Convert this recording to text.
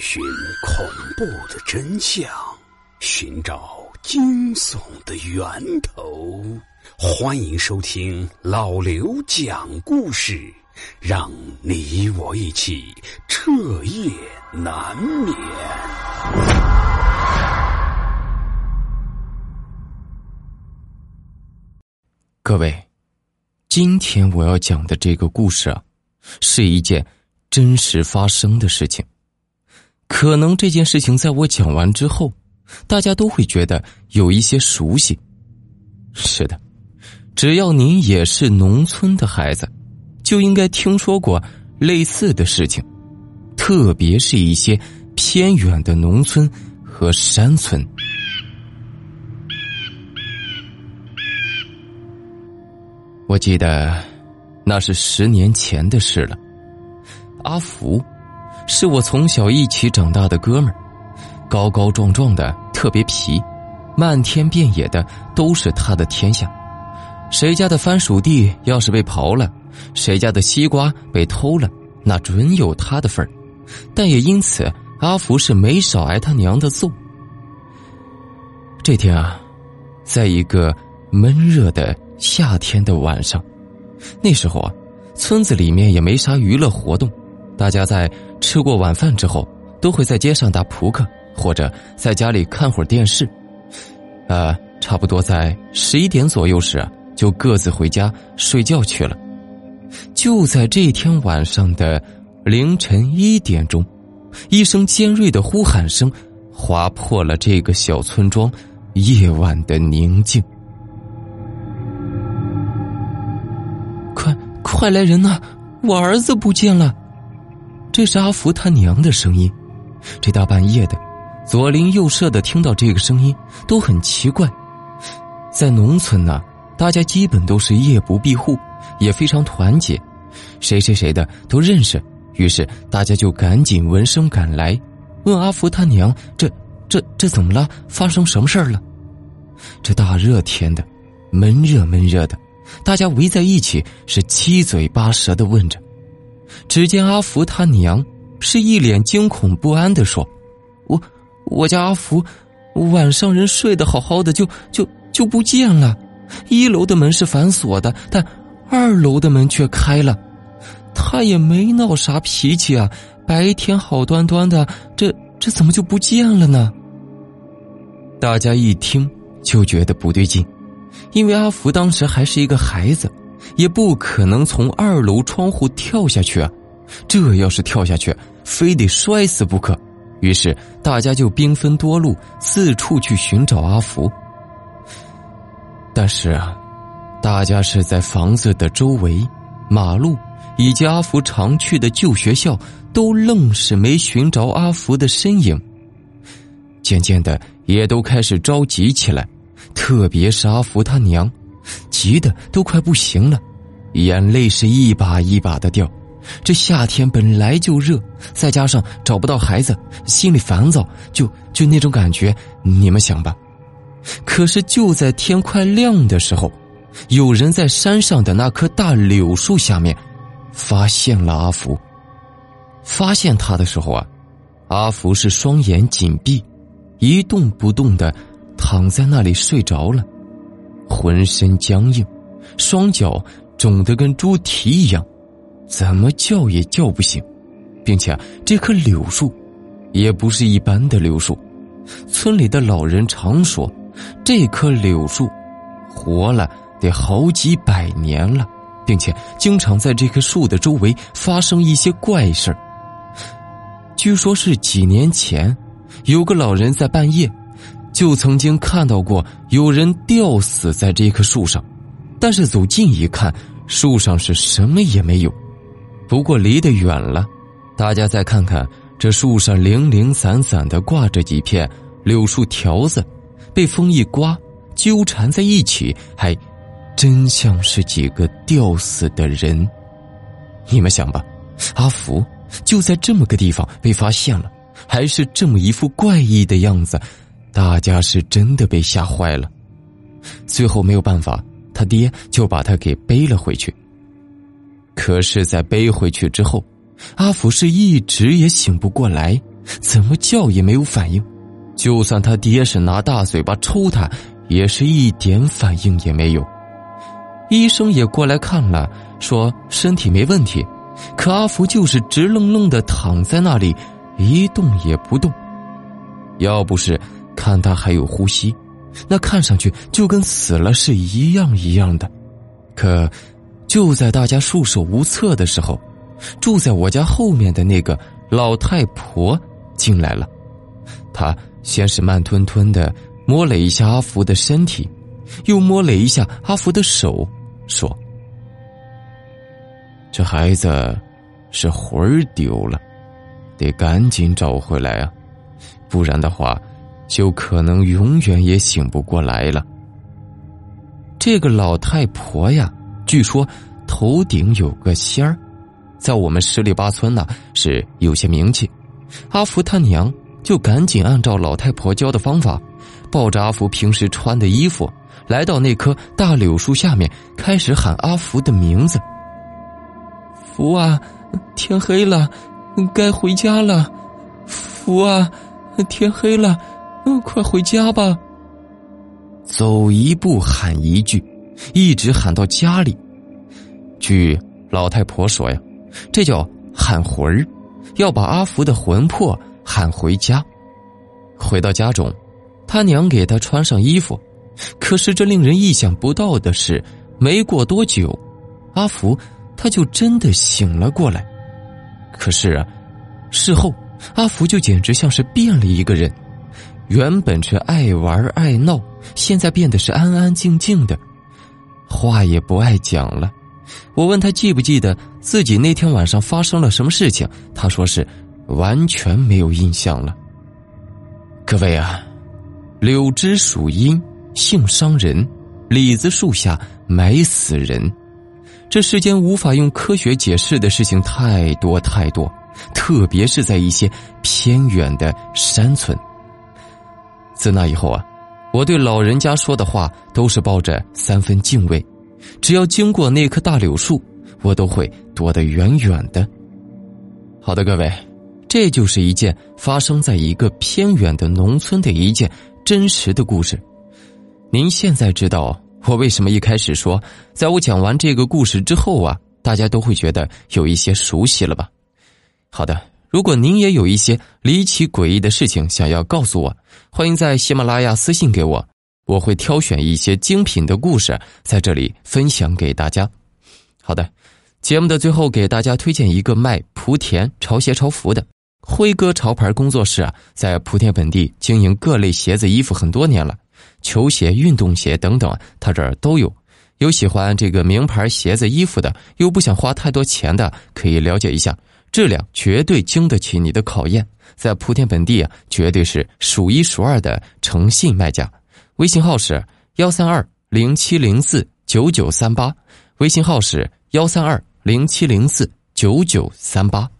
寻恐怖的真相，寻找惊悚的源头。欢迎收听老刘讲故事，让你我一起彻夜难眠。各位，今天我要讲的这个故事啊，是一件真实发生的事情。可能这件事情在我讲完之后，大家都会觉得有一些熟悉。是的，只要您也是农村的孩子，就应该听说过类似的事情，特别是一些偏远的农村和山村。我记得那是十年前的事了。阿福是我从小一起长大的哥们儿，高高壮壮的，特别皮，漫天遍野的都是他的天下。谁家的番薯地要是被刨了，谁家的西瓜被偷了，那准有他的份儿。但也因此，阿福是没少挨他娘的揍。这天啊，在一个闷热的。夏天的晚上，那时候啊，村子里面也没啥娱乐活动，大家在吃过晚饭之后，都会在街上打扑克，或者在家里看会儿电视。呃，差不多在十一点左右时，就各自回家睡觉去了。就在这天晚上的凌晨一点钟，一声尖锐的呼喊声划破了这个小村庄夜晚的宁静。快快来人呐！我儿子不见了。这是阿福他娘的声音。这大半夜的，左邻右舍的听到这个声音都很奇怪。在农村呢，大家基本都是夜不闭户，也非常团结，谁谁谁的都认识。于是大家就赶紧闻声赶来，问阿福他娘：“这、这、这怎么了？发生什么事了？”这大热天的，闷热闷热的。大家围在一起，是七嘴八舌的问着。只见阿福他娘是一脸惊恐不安的说：“我我家阿福晚上人睡得好好的，就就就不见了。一楼的门是反锁的，但二楼的门却开了。他也没闹啥脾气啊，白天好端端的，这这怎么就不见了呢？”大家一听就觉得不对劲。因为阿福当时还是一个孩子，也不可能从二楼窗户跳下去啊！这要是跳下去，非得摔死不可。于是大家就兵分多路，四处去寻找阿福。但是啊，大家是在房子的周围、马路以及阿福常去的旧学校，都愣是没寻着阿福的身影。渐渐的，也都开始着急起来。特别是阿福他娘，急得都快不行了，眼泪是一把一把的掉。这夏天本来就热，再加上找不到孩子，心里烦躁，就就那种感觉，你们想吧。可是就在天快亮的时候，有人在山上的那棵大柳树下面发现了阿福。发现他的时候啊，阿福是双眼紧闭，一动不动的。躺在那里睡着了，浑身僵硬，双脚肿得跟猪蹄一样，怎么叫也叫不醒，并且这棵柳树也不是一般的柳树，村里的老人常说，这棵柳树活了得好几百年了，并且经常在这棵树的周围发生一些怪事据说是几年前，有个老人在半夜。就曾经看到过有人吊死在这棵树上，但是走近一看，树上是什么也没有。不过离得远了，大家再看看这树上零零散散的挂着几片柳树条子，被风一刮，纠缠在一起，还真像是几个吊死的人。你们想吧，阿福就在这么个地方被发现了，还是这么一副怪异的样子。大家是真的被吓坏了，最后没有办法，他爹就把他给背了回去。可是，在背回去之后，阿福是一直也醒不过来，怎么叫也没有反应。就算他爹是拿大嘴巴抽他，也是一点反应也没有。医生也过来看了，说身体没问题，可阿福就是直愣愣的躺在那里，一动也不动。要不是看他还有呼吸，那看上去就跟死了是一样一样的。可就在大家束手无策的时候，住在我家后面的那个老太婆进来了，她。先是慢吞吞的摸了一下阿福的身体，又摸了一下阿福的手，说：“这孩子是魂儿丢了，得赶紧找回来啊，不然的话，就可能永远也醒不过来了。”这个老太婆呀，据说头顶有个仙儿，在我们十里八村呢是有些名气。阿福他娘。就赶紧按照老太婆教的方法，抱着阿福平时穿的衣服，来到那棵大柳树下面，开始喊阿福的名字。福啊，天黑了，该回家了。福啊，天黑了，快回家吧。走一步喊一句，一直喊到家里。据老太婆说呀，这叫喊魂儿，要把阿福的魂魄。喊回家，回到家中，他娘给他穿上衣服。可是这令人意想不到的是，没过多久，阿福他就真的醒了过来。可是啊，事后阿福就简直像是变了一个人，原本是爱玩爱闹，现在变得是安安静静的，话也不爱讲了。我问他记不记得自己那天晚上发生了什么事情，他说是。完全没有印象了。各位啊，柳枝属阴，性伤人；李子树下埋死人。这世间无法用科学解释的事情太多太多，特别是在一些偏远的山村。自那以后啊，我对老人家说的话都是抱着三分敬畏。只要经过那棵大柳树，我都会躲得远远的。好的，各位。这就是一件发生在一个偏远的农村的一件真实的故事。您现在知道我为什么一开始说，在我讲完这个故事之后啊，大家都会觉得有一些熟悉了吧？好的，如果您也有一些离奇诡异的事情想要告诉我，欢迎在喜马拉雅私信给我，我会挑选一些精品的故事在这里分享给大家。好的，节目的最后给大家推荐一个卖莆田潮鞋潮服的。辉哥潮牌工作室啊，在莆田本地经营各类鞋子、衣服很多年了，球鞋、运动鞋等等，他这儿都有。有喜欢这个名牌鞋子、衣服的，又不想花太多钱的，可以了解一下，质量绝对经得起你的考验。在莆田本地啊，绝对是数一数二的诚信卖家。微信号是幺三二零七零四九九三八，微信号是幺三二零七零四九九三八。